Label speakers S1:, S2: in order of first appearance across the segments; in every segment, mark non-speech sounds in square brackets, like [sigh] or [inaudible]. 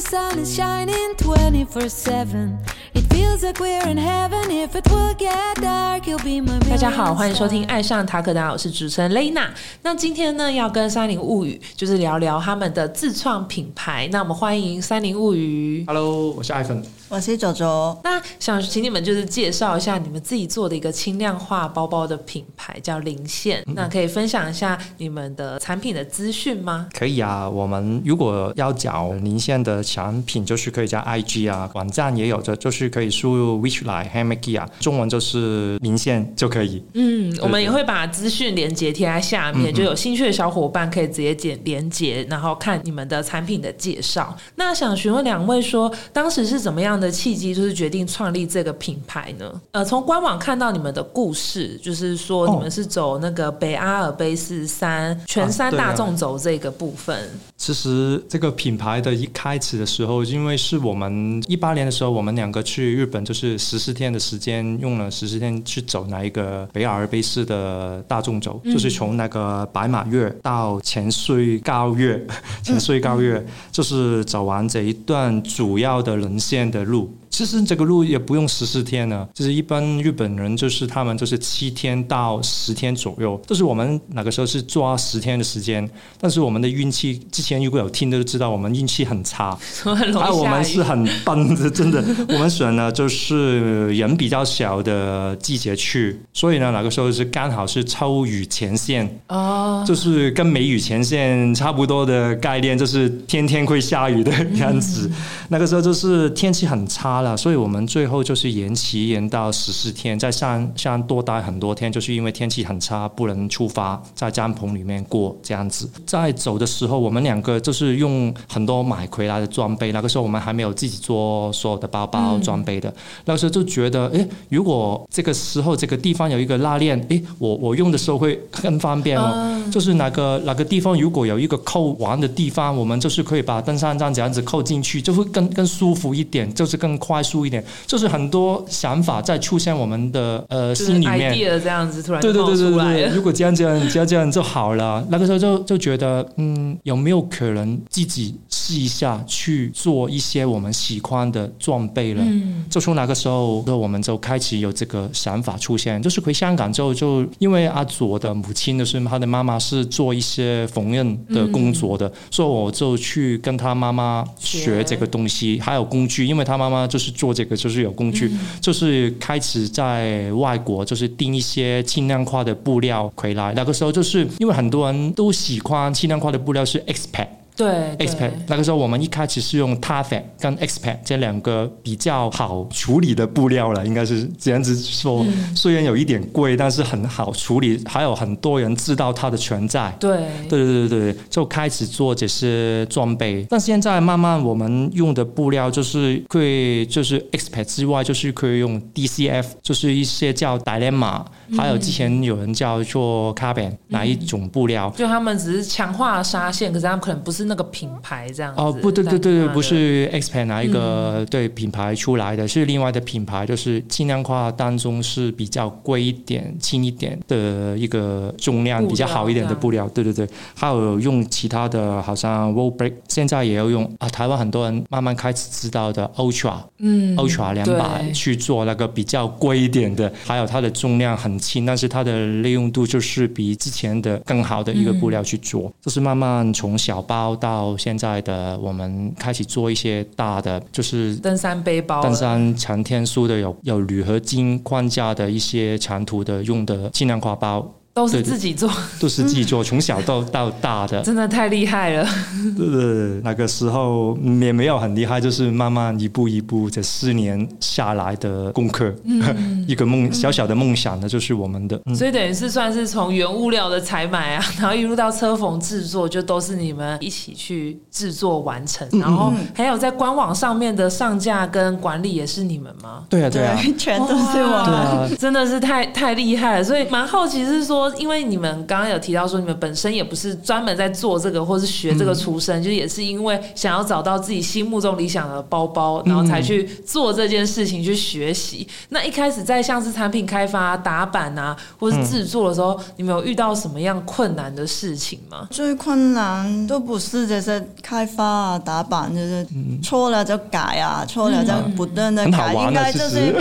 S1: the sun is shining 24 7. It feels like we're in heaven. If it will get dark, you'll be my
S2: 大家好，欢迎收听《爱上塔可达》，我是主持人雷娜。那今天呢，要跟三菱物语就是聊聊他们的自创品牌。那我们欢迎三菱物语。
S3: Hello，我是艾粉。
S4: 我是九九，
S2: 那想请你们就是介绍一下你们自己做的一个轻量化包包的品牌，叫零线。那可以分享一下你们的产品的资讯吗？
S3: 可以啊，我们如果要找零线的产品，就是可以加 IG 啊，网站也有的，就是可以输入 Which Line Hamaki 啊，中文就是明线就可以。
S2: 嗯，我们也会把资讯连接贴在下面，就有兴趣的小伙伴可以直接点连接，然后看你们的产品的介绍。那想询问两位说，当时是怎么样的契机，就是决定创立这个品牌呢？呃，从官网看到你们的故事，就是说你们是走那个北阿尔卑斯山全山大众走这个部分。
S3: 其实这个品牌的一开始的时候，因为是我们一八年的时候，我们两个去日本，就是十四天的时间，用了十四天去走那一个北阿尔卑斯的大众走，就是从那个白马岳到前穗高岳，[laughs] 前穗高岳，就是走完这一段主要的人线的路。其实这个路也不用十四天呢，就是一般日本人就是他们就是七天到十天左右，就是我们那个时候是抓十天的时间，但是我们的运气之前如果有听的都知道，我们运气很差，
S2: 很 [laughs] 容
S3: 啊，我们是很笨的，真的。[laughs] 我们选了就是人比较小的季节去，所以呢，那个时候是刚好是抽雨前线，
S2: 哦，
S3: 就是跟梅雨前线差不多的概念，就是天天会下雨的样子。那个时候就是天气很差了，所以我们最后就是延期延到十四天，在山上多待很多天，就是因为天气很差，不能出发，在帐篷里面过这样子。在走的时候，我们两个就是用很多买回来的装备，那个时候我们还没有自己做所有的包包装备的，那个时候就觉得，诶，如果这个时候这个地方有一个拉链，诶，我我用的时候会更方便哦。就是哪个哪个地方如果有一个扣完的地方，我们就是可以把登山杖这样子扣进去，就会更更舒服一点，就是更快速一点。就是很多想法在出现我们的呃心里面。
S2: 这样子突然
S3: 对对对对对。如果这样这样这样这样就好了。那个时候就就觉得，嗯，有没有可能自己试一下去做一些我们喜欢的装备了？
S2: 嗯，
S3: 就从那个时候，我们就开始有这个想法出现。就是回香港之后，就因为阿左的母亲的是他的妈妈是做一些缝纫的工作的，所以我就去跟他妈妈学这个东西，还有工具，因为他妈妈就是做这个，就是有工具，就是开始在外国就是订一些轻量化的布料回来。那个时候就是因为很多人都喜欢轻量化的布料是 expat。
S2: 对对
S3: expat 那个时候我们一开始是用 Tafet 跟 expat 这两个比较好处理的布料了，应该是这样子说。虽然有一点贵，但是很好处理，还有很多人知道它的存在。
S2: 对
S3: 对对对对，就开始做这些装备。但现在慢慢我们用的布料就是可以，就是 expat 之外，就是可以用 DCF，就是一些叫 Dilemma，、还有之前有人叫做 Carbon 哪一种布料。
S2: 就他们只是强化纱线，可是他们可能不是那个品牌这样子。
S3: 哦，不对对对对，不是 Xpan 哪一个、对品牌出来的，是另外的品牌，就是轻量化当中是比较贵一点、轻一点的一个重量比较好一点的布料，对对对，还有用其他的，好像 Wool Break，现在也要用啊，台湾很多人慢慢开始知道的 Ultra，
S2: 嗯
S3: Ultra 两百
S2: 对。
S3: 去做那个比较贵一点的，还有它的重量很轻，但是它的利用度就是比之前的更好的一个布料去做，就是慢慢从小包到现在的我们开始做一些大的，就是
S2: 登山背包，
S3: 登山长天书的有有铝合金框架的一些长途的用的轻量挎包，
S2: 都是自己做，
S3: 都是自己做，从小到到大的。[laughs]
S2: 真的太厉害了。
S3: 对对对，那个时候嗯也没有很厉害，就是慢慢一步一步这四年下来的功课，[laughs] 一个梦小小的梦想呢，就是我们的。嗯
S2: 所以等于是算是从原物料的采买啊，[laughs] 然后一路到车缝制作，就都是你们一起去制作完成，
S3: 嗯
S2: 然后还有在官网上面的上架跟管理也是你们吗？
S3: 对啊，对啊，
S4: 全都是我们。
S3: 啊
S2: 真的是太太厉害了，所以蛮好奇是说，说，因为你们刚刚有提到说，你们本身也不是专门在做这个或是学这个出身，就也是因为想要找到自己心目中理想的包包，然后才去做这件事情去学习。那一开始在像是产品开发、打版啊，或是制作的时候，你们有遇到什么样困难的事情吗？
S4: 最困难都不是这些开发啊、打版，就是错了就改啊，错了就不断的改，应该就是。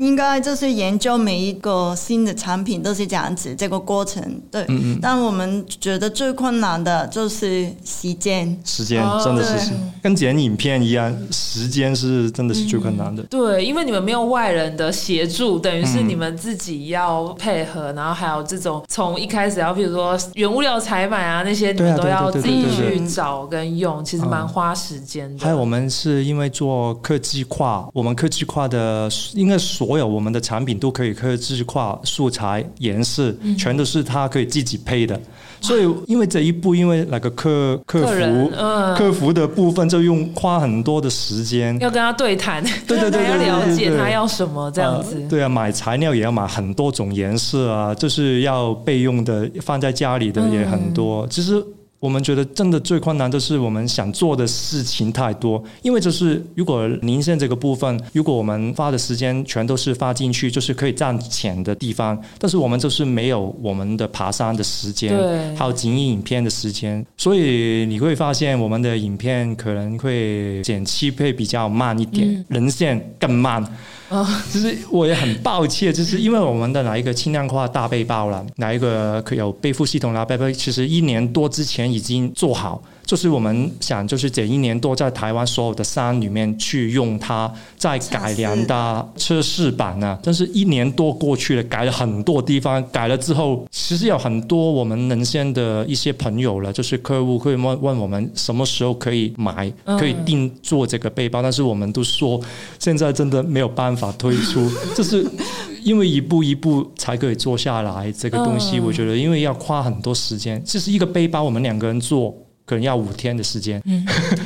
S4: 应该就是研究每一个新的产品都是这样子，这个过程对。但我们觉得最困难的就是时间。
S3: 时间
S2: 哦
S3: 真的是
S4: 对
S3: 跟剪影片一样，时间是真的是最困难的。
S2: 对，因为你们没有外人的协助，等于是你们自己要配合，然后还有这种从一开始要，比如说原物料采买啊那些，你们都要自己去找跟用，其实蛮花时间的。
S3: 还有我们是因为做科技化，我们科技化的应该所有我们的产品都可以科技化，素材、颜色
S2: 嗯
S3: 全都是他可以自己配的。所以因为这一步，因为那个客客服
S2: 嗯
S3: 客服的部分就用花很多的时间。
S2: 要跟他对谈，
S3: 对对对
S2: 还要了解他要什么这样子。
S3: 呃对啊，买材料也要买很多种颜色啊，就是要备用的，放在家里的也很多。其实我们觉得真的最困难的是我们想做的事情太多，因为就是如果您线这个部分，如果我们花的时间全都是发进去，就是可以赚钱的地方，但是我们就是没有我们的爬山的时间，
S2: 对
S3: 还有剪影影片的时间，所以你会发现我们的影片可能会剪辑会比较慢一点，人线更慢。
S2: 啊 [laughs]
S3: 就是我也很抱歉，就是因为我们的哪一个轻量化大背包了，哪一个可有背负系统啦，背包其实一年多之前已经做好，就是我们想就是这一年多在台湾所有的山里面去用它，在改良的测试版呢，但是一年多过去了，改了很多地方，改了之后，其实有很多我们能线的一些朋友了，就是客户会问问我们什么时候可以买，可以定做这个背包，但是我们都说现在真的没有办法推出，就是 [laughs] 因为一步一步才可以做下来这个东西。
S2: 嗯
S3: 我觉得因为要花很多时间，这是一个背包，我们两个人做。可能要五天的时间，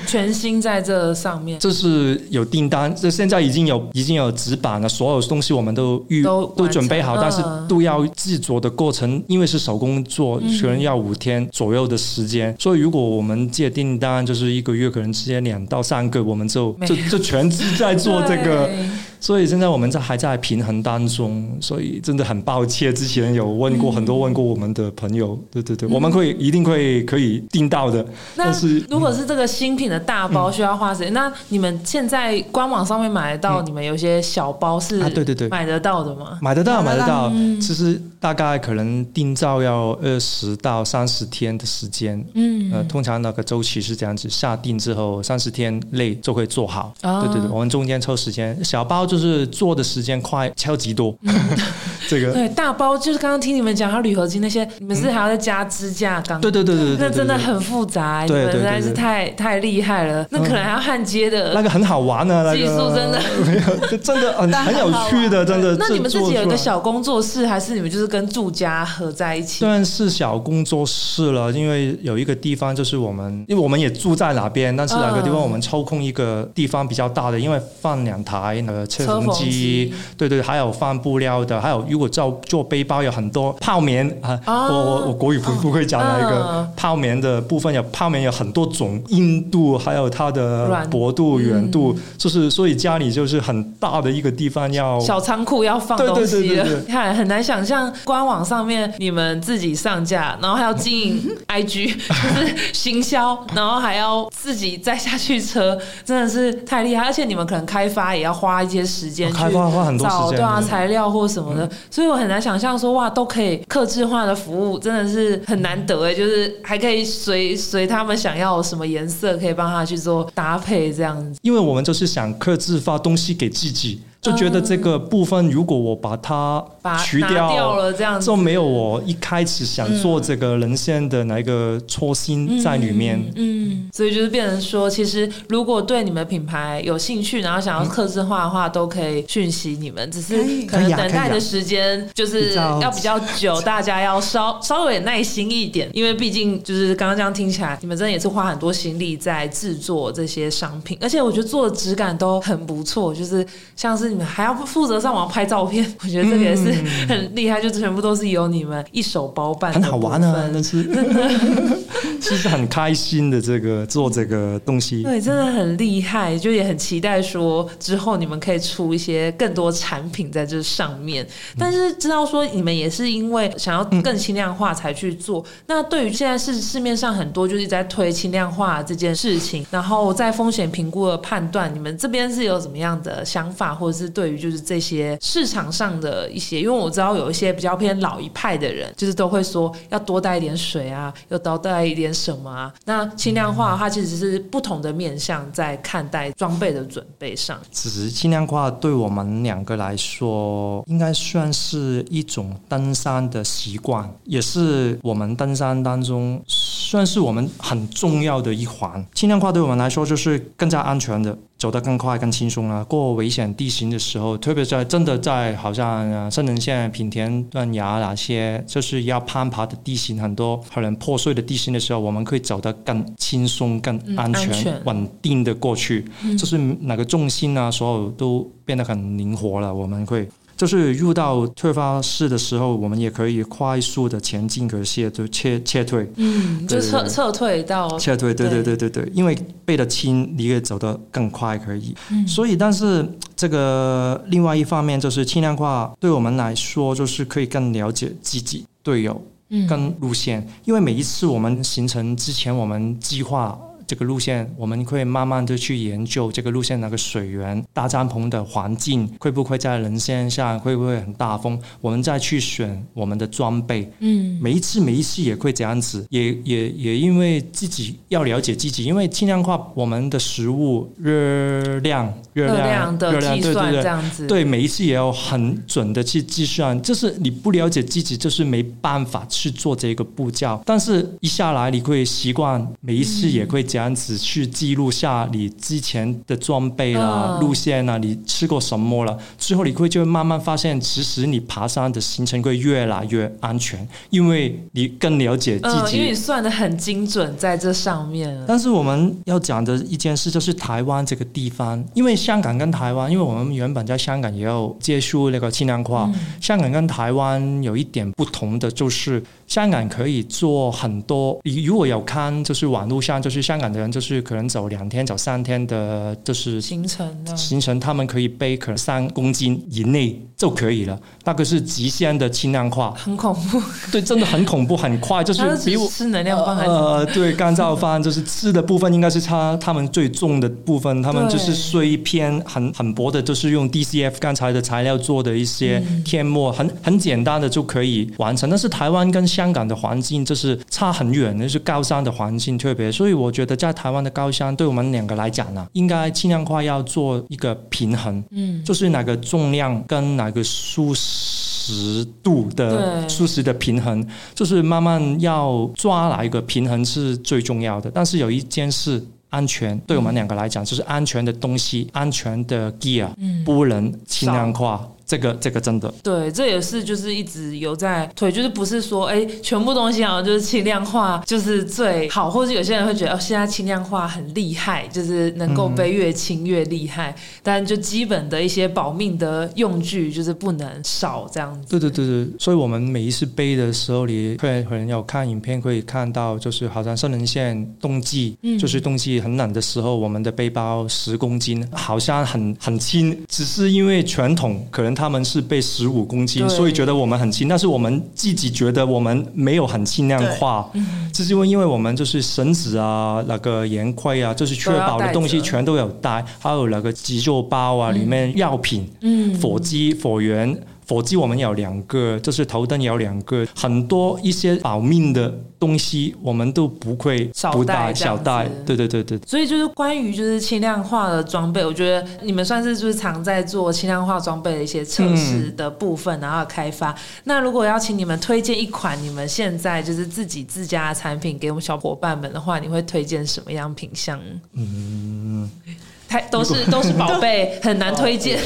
S2: 全心在这上面。
S3: 这是有订单，这现在已经有已经有纸板了，所有东西我们都预
S2: 都
S3: 都准备好，但是都要制作的过程，因为是手工做，
S2: 嗯
S3: 可能要五天左右的时间。所以如果我们接订单，就是一个月可能直接两到三个，我们就就就全职在做这个。
S2: 对
S3: 所以现在我们在还在平衡当中，所以真的很抱歉，之前有问过、很多问过我们的朋友，对对对，我们会一定会可以订到的，
S2: 那
S3: 但是
S2: 如果是这个新品的大包需要花时间，那你们现在官网上面买得到，你们有些小包是
S3: 啊对对对
S2: 买得到的吗？
S3: 买得到，买
S4: 买得
S3: 得到。
S2: 嗯
S3: 其实大概可能定造要二十到三十天的时间。
S2: 嗯，
S3: 呃，通常那个周期是这样子，下定之后三十天内就会做好。
S2: 啊
S3: 对对对，我们中间抽时间，小包就是做的时间快，超级多。[laughs] 这个，
S2: 对，大包就是刚刚听你们讲，它铝合金那些，你们是还要再加支架钢，
S3: 对对对对
S2: 那真的很复杂，你们实在是太太厉害了，那可能还要焊接的。
S3: 那个很好玩的，那个。
S2: 技术真的。
S3: 没有，就真的很很有趣的，[laughs] 真的。
S2: 那你们自己有一个小工作室，还是你们就是跟住家合在一起？
S3: 虽？然是小工作室了，因为有一个地方就是我们，因为我们也住在哪边，但是哪个地方
S2: 嗯
S3: 我们抽空一个地方比较大的，因为放两台那个
S2: 车缝机
S3: 机，对对，还有放布料的，还有如果做做背包有很多泡棉啊，
S2: 哦。
S3: 我我我国语不不会讲那个
S2: 嗯
S3: 泡棉的部分有泡棉有很多种硬度，还有它的薄度、软度，就是所以家里就是很大的一个地方要
S2: 小仓库要放东西。看很难想象官网上面你们自己上架，然后还要经营 [laughs] IG，就是行销，然后还要自己再下去车，真的是太厉害。而且你们可能开发也要花一些时间
S3: 开发花很多时间
S2: 啊
S3: 嗯
S2: 材料或什么的，所以我很难想象说哇都可以克制化的服务，真的是很难得哎，就是还可以随随他们想要什么颜色，可以帮他去做搭配这样子。
S3: 因为我们就是想克制发东西给自己，就觉得这个部分如果我把它
S2: 把它
S3: 去
S2: 拿掉了这样子
S3: 就没有我一开始想做这个人线的那个初心在里面。
S2: 嗯，所以就是变成说，其实如果对你们品牌有兴趣，然后想要刻字化的话，都可以讯息你们。只是可能等待的时间就是要比较久，大家要稍稍微耐心一点，因为毕竟就是刚刚这样听起来，你们真的也是花很多心力在制作这些商品，而且我觉得做的质感都很不错，就是像是你们还要负责上网拍照片，[laughs] 我觉得这个也是很厉害，就全部都是由你们一手包办，
S3: 很好玩啊，那 [laughs] 是其实很开心的这个。做这个东西，
S2: 对，真的很厉害，就也很期待说之后你们可以出一些更多产品在这上面。但是知道说你们也是因为想要更轻量化才去做。那对于现在市市面上很多就是在推轻量化这件事情，然后在风险评估的判断，你们这边是有什么样的想法，或者是对于就是这些市场上的一些，因为我知道有一些比较偏老一派的人，就是都会说要多带一点水啊，要多带一点什么啊。那轻量化。它其实是不同的面向在看待装备的准备上。
S3: 其实轻量化对我们两个来说，应该算是一种登山的习惯，也是我们登山当中算是我们很重要的一环。轻量化对我们来说就是更加安全的。走得更快、更轻松啊！过危险地形的时候，特别在真的在好像圣能线、品田断崖那些就是要攀爬的地形，很多可能破碎的地形的时候，我们可以走得更轻松、更安全、稳定的过去。就是哪个重心啊，所有都变得很灵活了，我们会。就是入到退发室的时候，我们也可以快速的前进，可是就撤撤退，
S2: 嗯，就撤撤退到
S3: 撤退，对对对对对，因为背得轻，你也走得更快，可以。所以，但是这个另外一方面就是轻量化，对我们来说就是可以更了解自己队友跟路线，因为每一次我们行程之前，我们计划。这个路线，我们会慢慢的去研究这个路线那个水源、搭帐篷的环境，会不会在人线上，会不会很大风？我们再去选我们的装备。嗯，每一次每一次也会这样子，也也也因为自己要了解自己，因为轻量化我们的食物热量、
S2: 热量的计算这样子，
S3: 对每一次也要很准的去计算。就是你不了解自己，就是没办法去做这个步骤。但是一下来你会习惯，每一次也会。这样子去记录下你之前的装备啦、路线啊，你吃过什么了？之后你会就会慢慢发现，其实你爬山的行程会越来越安全，因为你更了解自己。
S2: 因为你算的很精准在这上面。
S3: 但是我们要讲的一件事就是台湾这个地方，因为香港跟台湾，因为我们原本在香港也有接触那个轻量化，香港跟台湾有一点不同的就是。香港可以做很多，你如果有看，就是网络上，就是香港的人，就是可能走两天、走三天的，就是
S2: 行程。
S3: 行程他们可以背可能三公斤以内就可以了，那个是极限的轻量化。
S2: 很恐怖。
S3: 对，真的很恐怖，很快，就是比我
S2: 吃能量饭还
S3: 呃，对，干燥饭就是吃的部分应该是差他们最重的部分，他们就是碎片很很薄的，就是用 DCF 刚才的材料做的一些天幕，很很简单的就可以完成。但是台湾跟香港的环境就是差很远，就是高山的环境特别，所以我觉得在台湾的高山对我们两个来讲呢，应该轻量化要做一个平衡，嗯，就是哪个重量跟哪个舒适度的舒适的平衡，就是慢慢要抓哪一个平衡是最重要的。但是有一件事，安全对我们两个来讲，就是安全的东西，安全的 gear 不能轻量化。这个这个真的
S2: 对，这也是就是一直有在推，就是不是说哎，全部东西好像就是轻量化就是最好，或者有些人会觉得哦，现在轻量化很厉害，就是能够背越轻越厉害，但就基本的一些保命的用具就是不能少这样子。
S3: 对对对对，所以我们每一次背的时候，你会可能有看影片可以看到，就是好像圣人线冬季，就是冬季很冷的时候，我们的背包十公斤，好像很很轻，只是因为传统可能。他们是被十五公斤，所以觉得我们很轻，但是我们自己觉得我们没有很轻量化，这是因为因为我们就是绳子啊、那个盐块啊，就是确保的东西全都有带，还有那个急救包啊，里面药品、嗯，火机、火源。火机我们有两个，就是头灯有两个，很多一些保命的东西我们都不会
S2: 少
S3: 不带小带
S2: 子，
S3: 对对对对。
S2: 所以就是关于就是轻量化的装备，我觉得你们算是就是常在做轻量化装备的一些测试的部分，然后开发。那如果要请你们推荐一款你们现在就是自己自家的产品给我们小伙伴们的话，你会推荐什么样品相？嗯，太都是都是宝贝，[laughs] 很难推荐。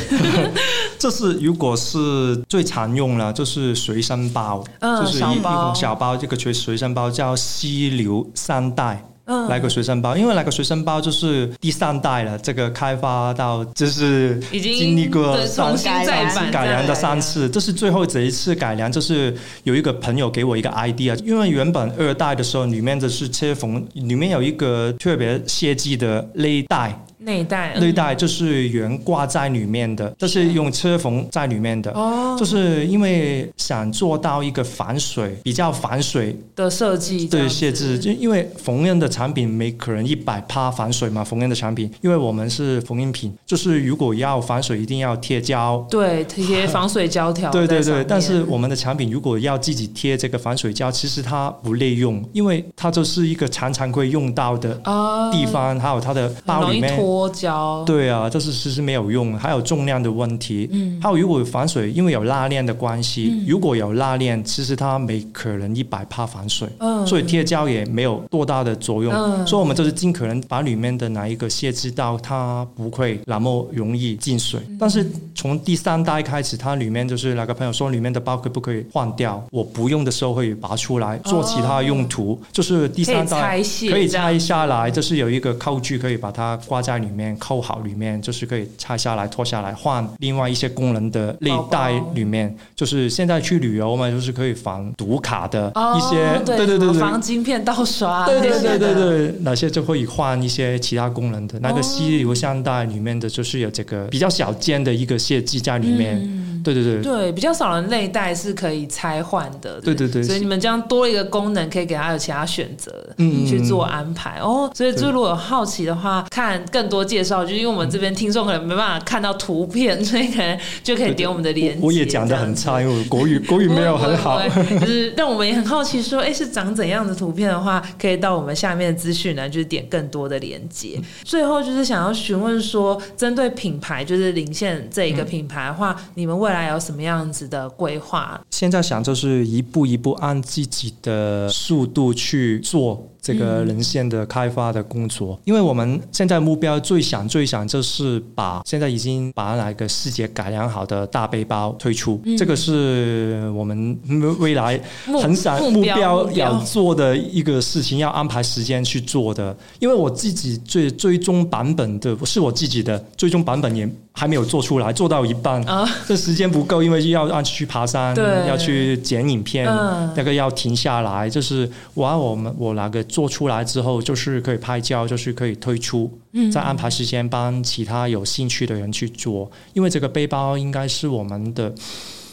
S2: [laughs]
S3: 这是如果是最常用了，就是随身包，
S2: 嗯
S3: 就是一一
S2: 小包
S3: 小包，这个随随身包叫溪流三代。
S2: 嗯
S3: 那个随身包，因为来个随身包就是第三代了，这个开发到就是
S2: 已经
S3: 经历过
S2: 重新再版
S3: 改良的三次，这是最后这一次改良，就是有一个朋友给我一个 idea，因为原本二代的时候里面的是切缝，里面有一个特别设计的内带，
S2: 内袋
S3: 内袋就是原挂在里面的，就是用车缝在里面的。
S2: 哦。
S3: 就是因为想做到一个防水、比较防水
S2: 的设计
S3: 对设置，就因为缝纫的产品没可能一百趴防水嘛，缝纫的产品，因为我们是缝纫品，就是如果要防水，一定要贴胶。
S2: 对贴防水胶条
S3: 对对对但是我们的产品如果要自己贴这个防水胶，其实它不内用，因为它就是一个常常会用到的
S2: 啊
S3: 地方，还有它的包里面
S2: 脱胶。
S3: 对啊，这是其实没有用，还有重量的问题。嗯，还有如果防水，因为有拉链的关系，
S2: 嗯
S3: 如果有拉链，其实它没可能一百帕防水。
S2: 嗯
S3: 所以贴胶也没有多大的作用。
S2: 嗯
S3: 所以我们就是尽可能把里面的哪一个卸置到它不会那么容易进水。
S2: 嗯
S3: 但是从第三代开始，它里面就是那个朋友说里面的包可不可以换掉？我不用的时候会拔出来做其他用途，就是第三代
S2: 哦可以拆卸
S3: 可以拆下来，就是有一个扣具可以把它挂在里面，扣好里面，就是可以拆下来、脱下来换另外一些功能的内袋里面。就是现在去旅游嘛，就是可以防读卡的一些，
S2: 哦、对
S3: 对对对对。
S2: 防晶片盗刷，
S3: 对对对对对，哪些就可以换一些其他功能的。那个
S2: 哦
S3: 吸流箱袋里面的就是有这个比较小件的一个设计在里面。对对对，
S2: 对，比较少人内袋是可以拆换的，
S3: 对对对
S2: 所以你们这样多一个功能，可以给他有其他选择，
S3: 嗯
S2: 去做安排哦。所以就如果有好奇的话，看更多介绍，就是因为我们这边听众可能没办法看到图片，[laughs] 所以可能就可以点我们的链接。
S3: 我我也讲的很差，因为我国语国语没有很好。
S2: 就是但我们也很好奇说，哎，是长怎样的图片的话，可以到我们下面的资讯栏，就是点更多的连接。最后就是想要询问说，针对品牌，就是领线这一个品牌的话，你们未来有什么样子的规划？
S3: 现在想就是一步一步按自己的速度去做这个人线的开发的工作，因为我们现在目标最想最想就是把现在已经把那个细节改良好的大背包推出，这个是我们未来很想
S2: 目标
S3: 要做的一个事情，要安排时间去做的。因为我自己最最终版本的是我自己的最终版本也还没有做出来，做到一半，
S2: 啊。
S3: 这时间不够，因为要要去爬山，
S2: 对。
S3: 要去剪影片，
S2: 嗯。
S3: 那个要停下来。就是我要我们我那个做出来之后，就是可以拍照，就是可以推出，
S2: 嗯
S3: 再安排时间帮其他有兴趣的人去做。因为这个背包应该是我们的，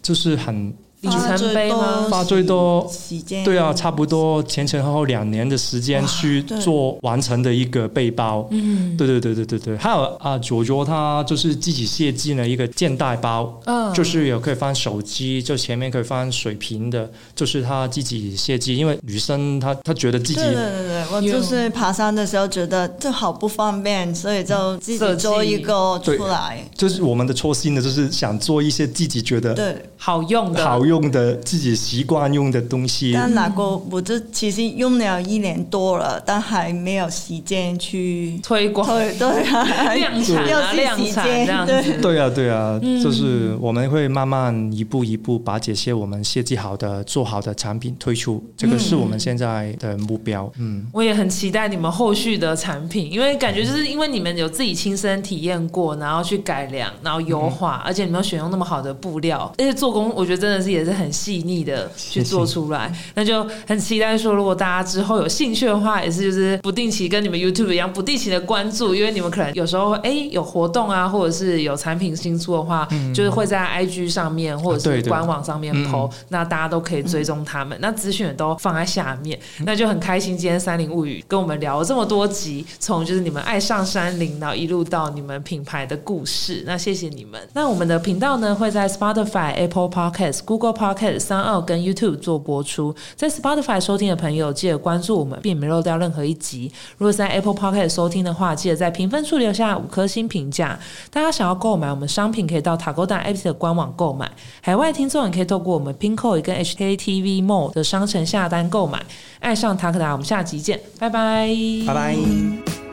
S3: 就是很
S2: 里程碑吗？
S3: 花最多
S4: 时间
S3: 对啊，差不多前前后后两年的时间去做完成的一个背包。
S2: 嗯
S3: 对对对对对对，还有啊，左左他就是自己设计了一个肩带包，
S2: 嗯
S3: 就是有可以放手机，就前面可以放水瓶的，就是他自己设计。因为女生她她觉得自己
S4: 对对对对，我就是爬山的时候觉得这好不方便，所以就自己做一个出来。
S3: 就是我们的初心呢，就是想做一些自己觉得
S4: 对，
S2: 好用的，
S3: 好用的、自己习惯用的东西。
S4: 但哪个我这其实用了一年多了，但还没有时间去
S2: 推广
S4: 对对啊，
S2: 量产啊，量产这样
S4: 对
S2: 子。
S3: 对啊，对啊，
S2: 嗯
S3: 就是我们会慢慢一步一步把这些我们设计好的、做好的产品推出，这个是我们现在的目标。嗯，
S2: 我也很期待你们后续的产品，因为感觉就是因为你们有自己亲身体验过，然后去改良，然后优化，而且你们又选用那么好的布料，而且做工我觉得真的是也也是很细腻的去做出来。那就很期待说，如果大家之后有兴趣的话，也是就是不定期跟你们 YouTube 一样不定期的关注，因为你们可能有时候哎有活动啊，或者是有产品新出的话，就是会在 IG 上面或者是官网上面 PO，那大家都可以追踪他们。那资讯也都放在下面，那就很开心。今天三林物语跟我们聊了这么多集，从就是你们爱上山林，然后一路到你们品牌的故事。那谢谢你们。那我们的频道呢会在 Spotify、Apple Podcast、Google Podcast 三二跟 YouTube 做播出。在 Spotify 收听的朋友，记得关注我们，并没漏掉任何一集。如果在 Apple Podcast 收听的话，记得在评分处留下五颗星评价。大家想要购买我们商品，可以到塔沟达 App 的官网购买。海外听众也可以透过我们 Pinko 跟 HKTV Mall 的商城下单购买。爱上塔克达，我们下集见，拜拜，
S3: 拜拜。